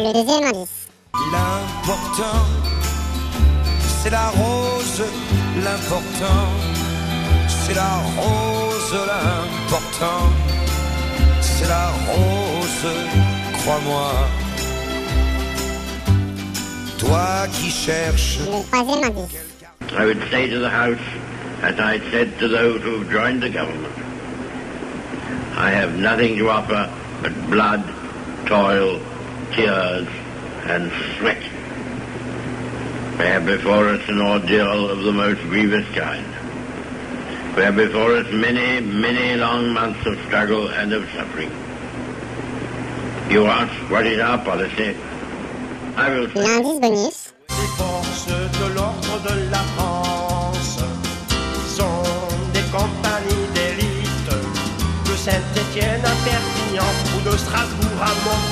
Le deuxième indice. L'important, c'est la rose. L'important, c'est la rose. L'important, c'est la rose. Crois-moi. Toi qui cherches Le troisième indice. I would say to the House, as I said to those who have joined the government, I have nothing to offer but blood, toil, tears, and sweat. We have before us an ordeal of the most grievous kind. We have before us many, many long months of struggle and of suffering. You ask what is our policy? I will say. L'indice bonus. Les forces de l'ordre de la France sont des compagnies d'élite de Saint-Étienne à Perpignan